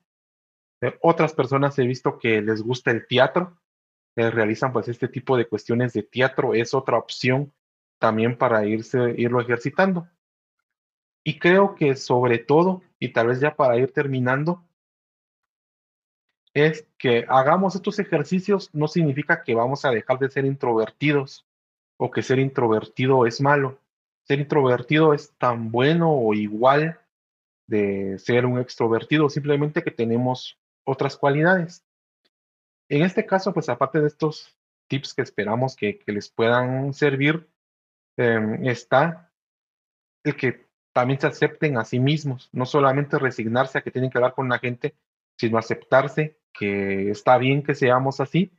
Speaker 1: Eh, otras personas he visto que les gusta el teatro, eh, realizan pues este tipo de cuestiones de teatro, es otra opción también para irse, irlo ejercitando. Y creo que sobre todo, y tal vez ya para ir terminando, es que hagamos estos ejercicios no significa que vamos a dejar de ser introvertidos o que ser introvertido es malo. Ser introvertido es tan bueno o igual de ser un extrovertido, simplemente que tenemos otras cualidades. En este caso, pues aparte de estos tips que esperamos que, que les puedan servir, eh, está el que también se acepten a sí mismos, no solamente resignarse a que tienen que hablar con la gente, sino aceptarse que está bien que seamos así,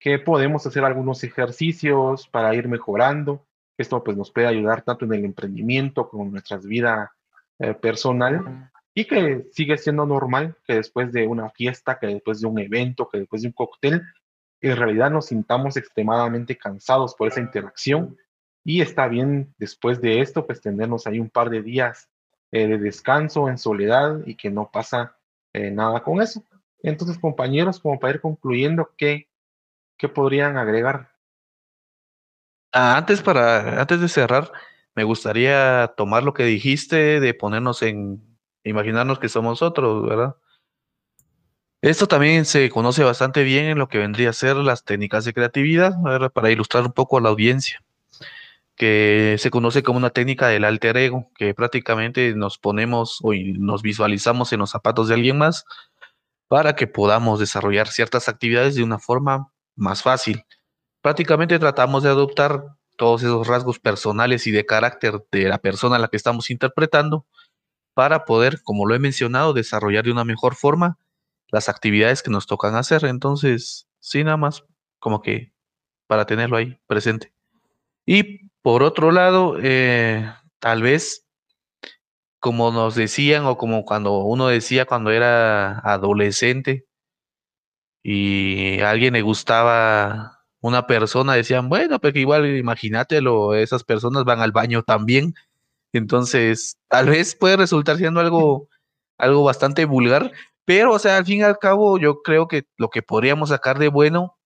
Speaker 1: que podemos hacer algunos ejercicios para ir mejorando. Esto pues nos puede ayudar tanto en el emprendimiento como en nuestra vida eh, personal y que sigue siendo normal que después de una fiesta, que después de un evento, que después de un cóctel, en realidad nos sintamos extremadamente cansados por esa interacción y está bien después de esto, pues tenernos ahí un par de días eh, de descanso en soledad y que no pasa eh, nada con eso. Entonces, compañeros, como para ir concluyendo, ¿qué, qué podrían agregar?
Speaker 3: Ah, antes, para, antes de cerrar, me gustaría tomar lo que dijiste de ponernos en imaginarnos que somos otros, ¿verdad? Esto también se conoce bastante bien en lo que vendría a ser las técnicas de creatividad, para ilustrar un poco a la audiencia, que se conoce como una técnica del alter ego, que prácticamente nos ponemos o nos visualizamos en los zapatos de alguien más para que podamos desarrollar ciertas actividades de una forma más fácil. Prácticamente tratamos de adoptar todos esos rasgos personales y de carácter de la persona a la que estamos interpretando para poder, como lo he mencionado, desarrollar de una mejor forma las actividades que nos tocan hacer. Entonces, sí, nada más como que para tenerlo ahí presente. Y por otro lado, eh, tal vez, como nos decían o como cuando uno decía cuando era adolescente y a alguien le gustaba una persona, decían, bueno, pero igual imagínatelo, esas personas van al baño también. Entonces, tal vez puede resultar siendo algo, algo bastante vulgar, pero, o sea, al fin y al cabo, yo creo que lo que podríamos sacar de bueno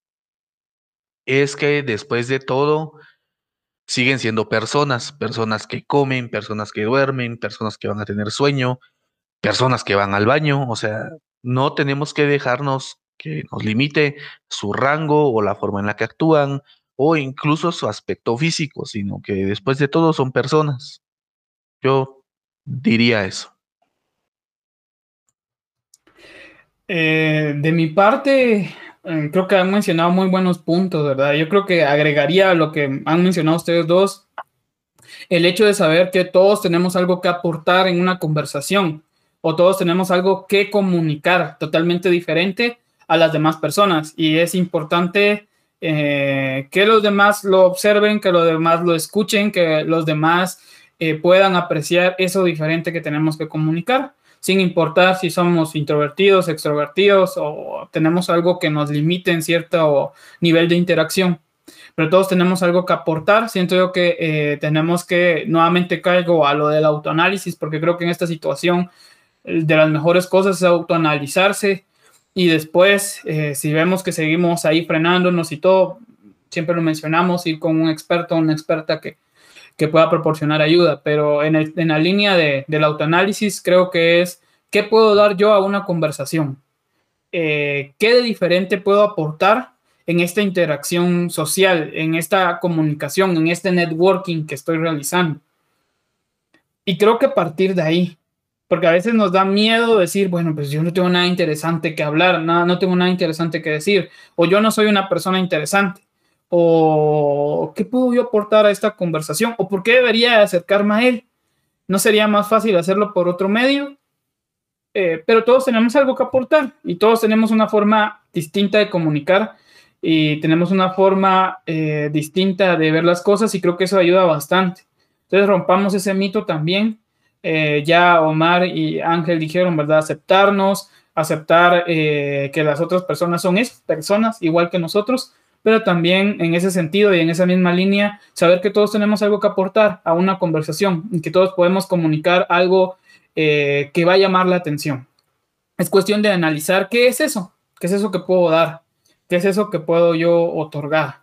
Speaker 3: es que después de todo siguen siendo personas, personas que comen, personas que duermen, personas que van a tener sueño, personas que van al baño, o sea, no tenemos que dejarnos que nos limite su rango o la forma en la que actúan o incluso su aspecto físico, sino que después de todo son personas. Yo diría eso.
Speaker 2: Eh, de mi parte, eh, creo que han mencionado muy buenos puntos, ¿verdad? Yo creo que agregaría lo que han mencionado ustedes dos, el hecho de saber que todos tenemos algo que aportar en una conversación o todos tenemos algo que comunicar totalmente diferente a las demás personas y es importante eh, que los demás lo observen, que los demás lo escuchen, que los demás puedan apreciar eso diferente que tenemos que comunicar sin importar si somos introvertidos, extrovertidos o tenemos algo que nos limite en cierto nivel de interacción. Pero todos tenemos algo que aportar. Siento que eh, tenemos que nuevamente caigo a lo del autoanálisis, porque creo que en esta situación eh, de las mejores cosas es autoanalizarse y después, eh, si vemos que seguimos ahí frenándonos y todo, siempre lo mencionamos, ir con un experto o una experta que, que pueda proporcionar ayuda, pero en, la línea de, del autoanálisis creo que es qué puedo dar yo a una conversación, eh, qué de diferente puedo aportar en esta interacción social, en esta comunicación, en este networking que estoy realizando. Y creo que a partir de ahí, porque a veces nos da miedo decir, bueno, pues yo no tengo nada interesante que hablar, nada, no tengo nada interesante que decir, o yo no soy una persona interesante o qué puedo yo aportar a esta conversación o por qué debería acercarme a él. ¿No sería más fácil hacerlo por otro medio? Eh, pero todos tenemos algo que aportar y todos tenemos una forma distinta de comunicar y tenemos una forma eh, distinta de ver las cosas y creo que eso ayuda bastante. Entonces rompamos ese mito también. Eh, ya Omar y Ángel dijeron, ¿verdad? Aceptarnos, aceptar que las otras personas son personas igual que nosotros, pero también en ese sentido y en esa misma línea, saber que todos tenemos algo que aportar a una conversación y que todos podemos comunicar algo eh, que va a llamar la atención. Es cuestión de analizar qué es eso, qué es eso que puedo dar, qué es eso que puedo yo otorgar.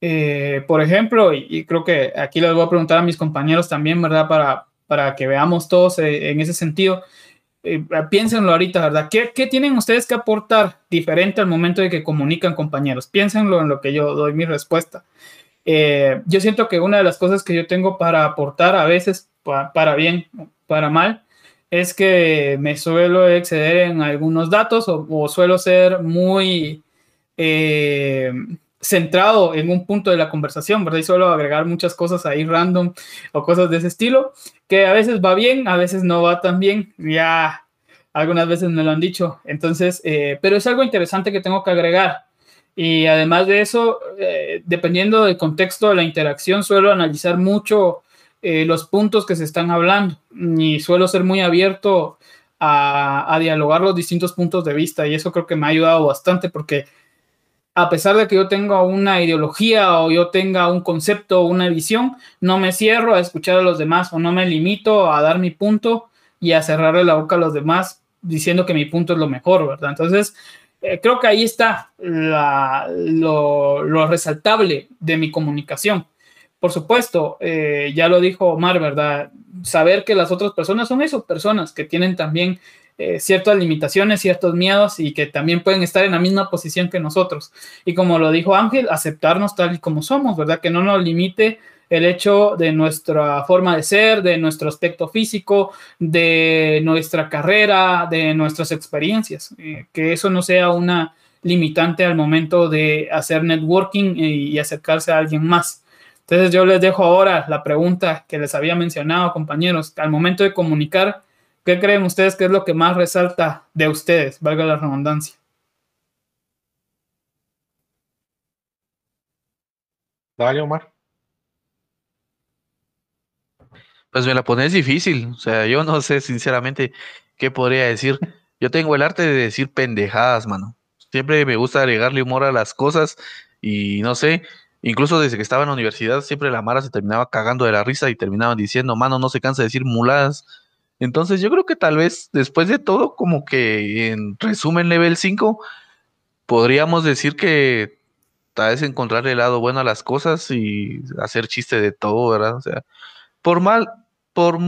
Speaker 2: Eh, por ejemplo, y, creo que aquí les voy a preguntar a mis compañeros también, ¿verdad? Para, para que veamos todos eh, en ese sentido. Eh, piénsenlo ahorita, ¿verdad? ¿Qué, ¿Qué, tienen ustedes que aportar diferente al momento de que comunican compañeros? Piénsenlo en lo que yo doy mi respuesta. Eh, yo siento que una de las cosas que yo tengo para aportar a veces, para, bien, para mal, es que me suelo exceder en algunos datos o, suelo ser muy centrado en un punto de la conversación, ¿verdad? Y suelo agregar muchas cosas ahí random o cosas de ese estilo que a veces va bien, a veces no va tan bien, ya algunas veces me lo han dicho, entonces, eh, pero es algo interesante que tengo que agregar. Y además de eso, eh, dependiendo del contexto de la interacción, suelo analizar mucho eh, los puntos que se están hablando y suelo ser muy abierto a, a dialogar los distintos puntos de vista y eso creo que me ha ayudado bastante porque a pesar de que yo tenga una ideología o yo tenga un concepto o una visión, no me cierro a escuchar a los demás o no me limito a dar mi punto y a cerrarle la boca a los demás diciendo que mi punto es lo mejor, ¿verdad? Entonces, eh, creo que ahí está lo, resaltable de mi comunicación. Por supuesto, eh, ya lo dijo Omar, ¿verdad? Saber que las otras personas son eso, personas que tienen también eh, ciertas limitaciones, ciertos miedos y que también pueden estar en la misma posición que nosotros. Y como lo dijo Ángel, aceptarnos tal y como somos, ¿verdad? Que no nos limite el hecho de nuestra forma de ser, de nuestro aspecto físico, de nuestra carrera, de nuestras experiencias, eh, que eso no sea una limitante al momento de hacer networking y acercarse a alguien más. Entonces yo les dejo ahora la pregunta que les había mencionado, compañeros, al momento de comunicar, ¿qué creen ustedes que es lo que más resalta de ustedes, valga la redundancia?
Speaker 1: Dale, Omar.
Speaker 3: Pues me la pones difícil, o sea, yo no sé sinceramente qué podría decir. Yo tengo el arte de decir pendejadas, mano. Siempre me gusta agregarle humor a las cosas y no sé, incluso desde que estaba en la universidad siempre la Mara se terminaba cagando de la risa y terminaban diciendo, mano, no se cansa de decir muladas. Entonces yo creo que tal vez después de todo, como que en resumen level 5, podríamos decir que tal vez encontrarle el lado bueno a las cosas y hacer chiste de todo, ¿verdad? O sea, por mal, por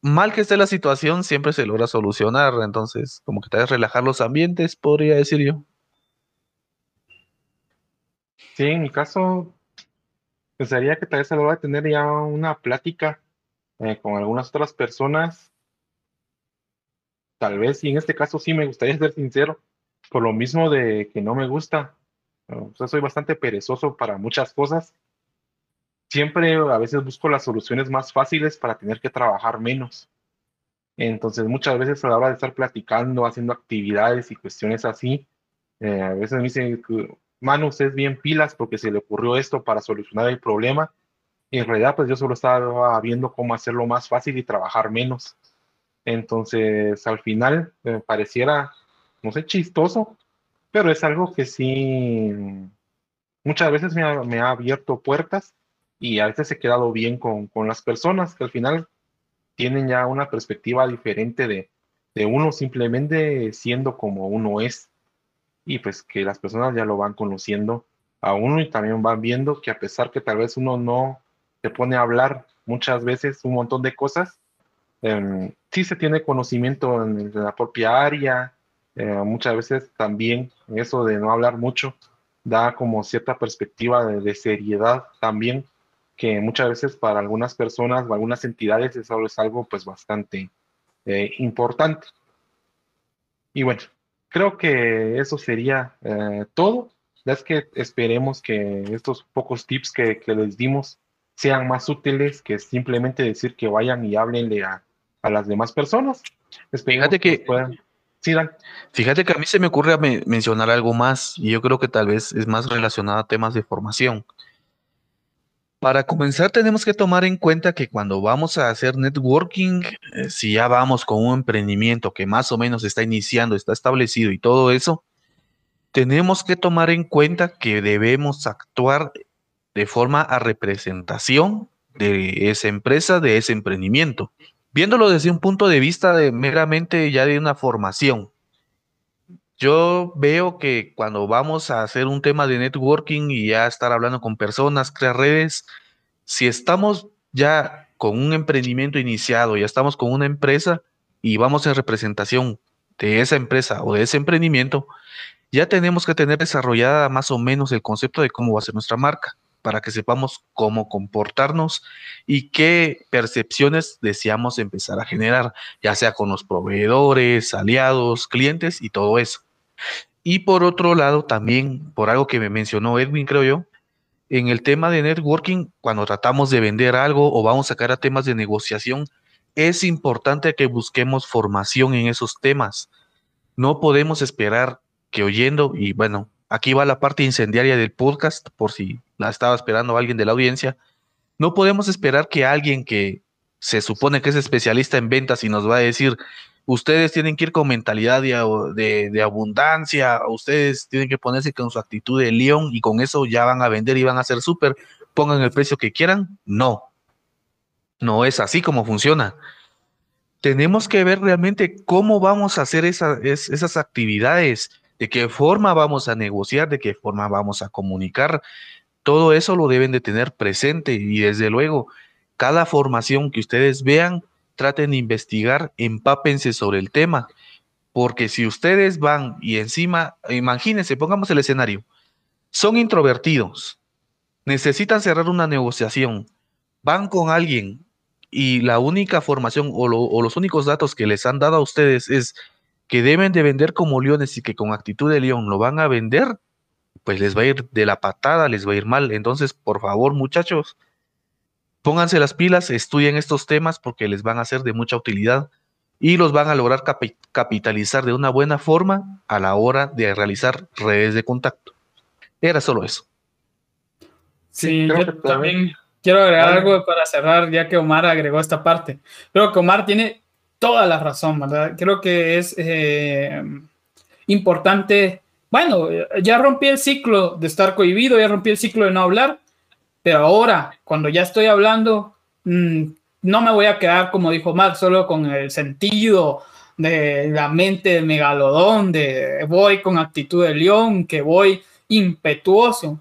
Speaker 3: mal que esté la situación, siempre se logra solucionar. Entonces, como que tal vez relajar los ambientes, podría decir yo.
Speaker 1: Sí, en mi caso, pensaría que tal vez se logra tener ya una plática eh, con algunas otras personas. Tal vez, y en este caso sí me gustaría ser sincero, por lo mismo de que no me gusta. O sea, soy bastante perezoso para muchas cosas siempre a veces busco las soluciones más fáciles para tener que trabajar menos. Entonces, muchas veces a la hora de estar platicando, haciendo actividades y cuestiones así, eh, a veces me dicen, Manu, usted es bien pilas porque se le ocurrió esto para solucionar el problema. Y en realidad, pues yo solo estaba viendo cómo hacerlo más fácil y trabajar menos. Entonces, al final, me pareciera, no sé, chistoso, pero es algo que sí, muchas veces me ha abierto puertas y a veces he quedado bien con, con las personas que al final tienen ya una perspectiva diferente de, de uno simplemente siendo como uno es. Y pues que las personas ya lo van conociendo a uno y también van viendo que a pesar que tal vez uno no se pone a hablar muchas veces un montón de cosas, eh, sí se tiene conocimiento en, la propia área, eh, muchas veces también eso de no hablar mucho da como cierta perspectiva de, de seriedad también que muchas veces para algunas personas o algunas entidades eso es algo pues bastante eh, importante. Y bueno, creo que eso sería eh, todo. Es que esperemos que estos pocos tips que, les dimos sean más útiles que simplemente decir que vayan y háblenle a, a las demás personas.
Speaker 3: Fíjate que,
Speaker 1: sí,
Speaker 3: fíjate que a mí se me ocurre mencionar algo más y yo creo que tal vez es más relacionado a temas de formación. Para comenzar, tenemos que tomar en cuenta que cuando vamos a hacer networking, eh, si ya vamos con un emprendimiento que más o menos está iniciando, está establecido y todo eso, tenemos que tomar en cuenta que debemos actuar de forma a representación de esa empresa, de ese emprendimiento, viéndolo desde un punto de vista de meramente ya de una formación. Yo veo que cuando vamos a hacer un tema de networking y ya estar hablando con personas, crear redes, si estamos ya con un emprendimiento iniciado, ya estamos con una empresa y vamos en representación de esa empresa o de ese emprendimiento, ya tenemos que tener desarrollada más o menos el concepto de cómo va a ser nuestra marca, para que sepamos cómo comportarnos y qué percepciones deseamos empezar a generar, ya sea con los proveedores, aliados, clientes y todo eso. Y por otro lado, también por algo que me mencionó Edwin, creo yo, en el tema de networking, cuando tratamos de vender algo o vamos a sacar a temas de negociación, es importante que busquemos formación en esos temas. No podemos esperar que oyendo, y bueno, aquí va la parte incendiaria del podcast, por si la estaba esperando alguien de la audiencia, no podemos esperar que alguien que se supone que es especialista en ventas y nos va a decir, ustedes tienen que ir con mentalidad de, abundancia, ustedes tienen que ponerse con su actitud de león y con eso ya van a vender y van a ser súper, pongan el precio que quieran. No, no es así como funciona. Tenemos que ver realmente cómo vamos a hacer esas actividades, de qué forma vamos a negociar, de qué forma vamos a comunicar. Todo eso lo deben de tener presente y desde luego, cada formación que ustedes vean, traten de investigar, empápense sobre el tema. Porque si ustedes van y encima, imagínense, pongamos el escenario, son introvertidos, necesitan cerrar una negociación, van con alguien y la única formación o, o, los únicos datos que les han dado a ustedes es que deben de vender como leones y que con actitud de león lo van a vender, pues les va a ir de la patada, les va a ir mal. Entonces, por favor, muchachos, pónganse las pilas, estudien estos temas porque les van a ser de mucha utilidad y los van a lograr capitalizar de una buena forma a la hora de realizar redes de contacto. Era solo eso.
Speaker 2: Sí, yo también quiero agregar algo para cerrar, ya que Omar agregó esta parte. Creo que Omar tiene toda la razón, ¿verdad? Creo que es eh, importante. Bueno, ya rompí el ciclo de estar cohibido, ya rompí el ciclo de no hablar, pero ahora, cuando ya estoy hablando, mm, no me voy a quedar, como dijo Omar, solo con el sentido de la mente de megalodón, de voy con actitud de león, que voy impetuoso.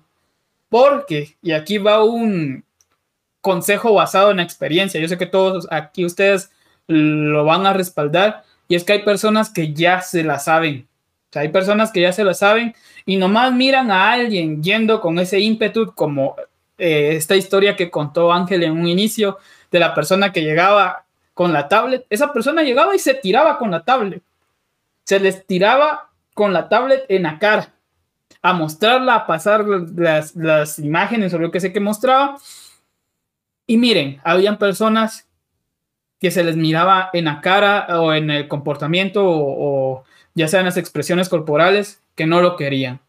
Speaker 2: Porque, y aquí va un consejo basado en experiencia, yo sé que todos aquí ustedes lo van a respaldar, y es que hay personas que ya se la saben. O sea, hay personas que ya se la saben y nomás miran a alguien yendo con ese ímpetu, como eh, esta historia que contó Ángel en un inicio, de la persona que llegaba con la tablet. Esa persona llegaba y se tiraba con la tablet. Se les tiraba con la tablet en la cara a mostrarla, a pasar las, las imágenes o lo que sé que mostraba. Y miren, habían personas que se les miraba en la cara o en el comportamiento o, ya sea en las expresiones corporales que no lo querían.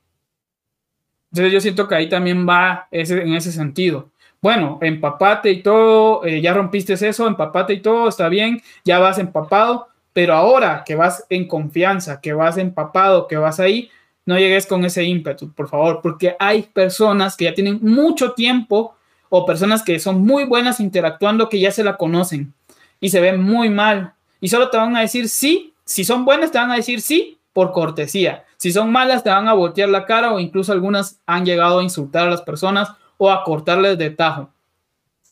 Speaker 2: Entonces yo siento que ahí también va en ese sentido. Bueno, empapate y todo, eh, ya rompiste eso, empapate y todo, está bien, ya vas empapado, pero ahora que vas en confianza, que vas empapado, que vas ahí, no llegues con ese ímpetu, por favor, porque hay personas que ya tienen mucho tiempo o personas que son muy buenas interactuando que ya se la conocen y se ven muy mal y solo te van a decir sí, si son buenas te van a decir sí por cortesía, si son malas te van a voltear la cara o incluso algunas han llegado a insultar a las personas o a cortarles de tajo.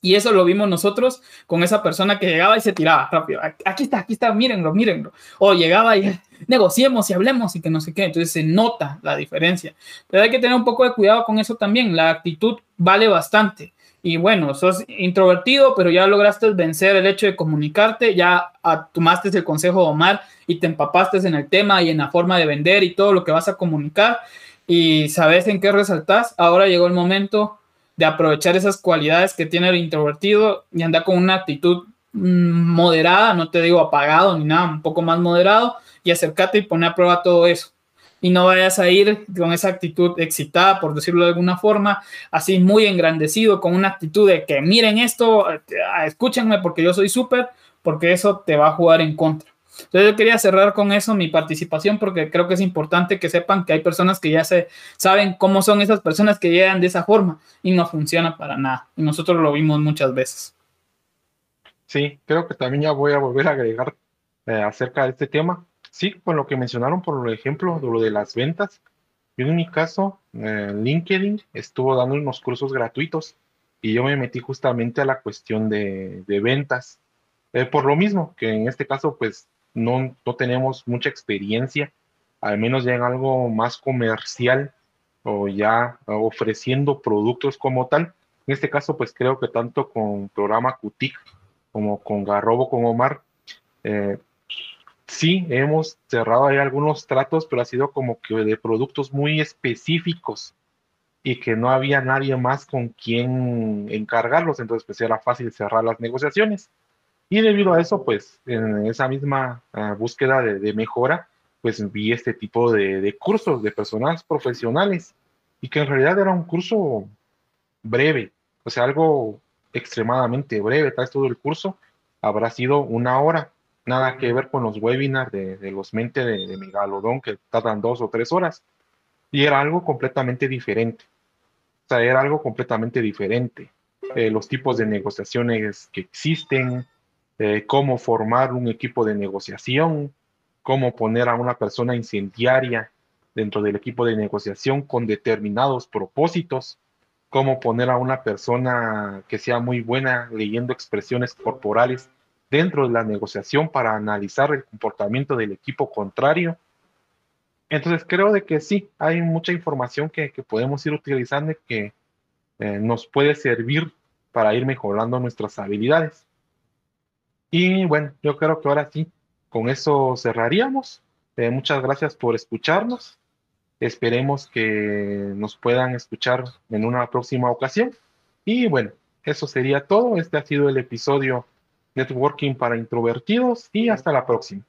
Speaker 2: Y eso lo vimos nosotros con esa persona que llegaba y se tiraba rápido. Aquí está, aquí está, mírenlo, mírenlo. O llegaba y negociemos y hablemos y que no sé qué. Entonces se nota la diferencia. Pero hay que tener un poco de cuidado con eso también. La actitud vale bastante. Y bueno, sos introvertido, pero ya lograste vencer el hecho de comunicarte, ya tomaste el consejo de Omar y te empapaste en el tema y en la forma de vender y todo lo que vas a comunicar y sabes en qué resaltas. Ahora llegó el momento de aprovechar esas cualidades que tiene el introvertido y andar con una actitud mm, moderada, no te digo apagado ni nada, un poco más moderado y acercarte y poner a prueba todo eso. Y no vayas a ir con esa actitud excitada, por decirlo de alguna forma, así muy engrandecido, con una actitud de que miren esto, eh, escúchenme porque yo soy súper, porque eso te va a jugar en contra. Entonces yo quería cerrar con eso mi participación porque creo que es importante que sepan que hay personas que ya se saben cómo son esas personas que llegan de esa forma y no funciona para nada. Y nosotros lo vimos muchas veces.
Speaker 1: Sí, creo que también ya voy a volver a agregar eh, acerca de este tema. Sí, con lo que mencionaron, por ejemplo, de lo de las ventas. Yo en mi caso, eh, LinkedIn estuvo dando unos cursos gratuitos y yo me metí justamente a la cuestión de, ventas. Eh, por lo mismo, que en este caso, pues no, no tenemos mucha experiencia, al menos ya en algo más comercial o ya ofreciendo productos como tal. En este caso, pues creo que tanto con programa QTIC como con Garrobo, con Omar, eh, sí hemos cerrado ahí algunos tratos, pero ha sido como que de productos muy específicos y que no había nadie más con quien encargarlos, entonces pues era fácil cerrar las negociaciones. Y debido a eso, pues en esa misma ah, búsqueda de, mejora, pues vi este tipo de, cursos de personas profesionales y que en realidad era un curso breve, o sea, algo extremadamente breve, tal todo el curso habrá sido una hora, nada que ver con los webinars de, los mente de, Megalodón que tardan dos o tres horas. Y era algo completamente diferente. O sea, era algo completamente diferente. Eh, los tipos de negociaciones que existen, eh, cómo formar un equipo de negociación, cómo poner a una persona incendiaria dentro del equipo de negociación con determinados propósitos, cómo poner a una persona que sea muy buena leyendo expresiones corporales dentro de la negociación para analizar el comportamiento del equipo contrario. Entonces creo de que sí, hay mucha información que, podemos ir utilizando y que eh, nos puede servir para ir mejorando nuestras habilidades. Y bueno, yo creo que ahora sí, con eso cerraríamos. Eh, muchas gracias por escucharnos. Esperemos que nos puedan escuchar en una próxima ocasión. Y bueno, eso sería todo. Este ha sido el episodio Networking para Introvertidos y hasta la próxima.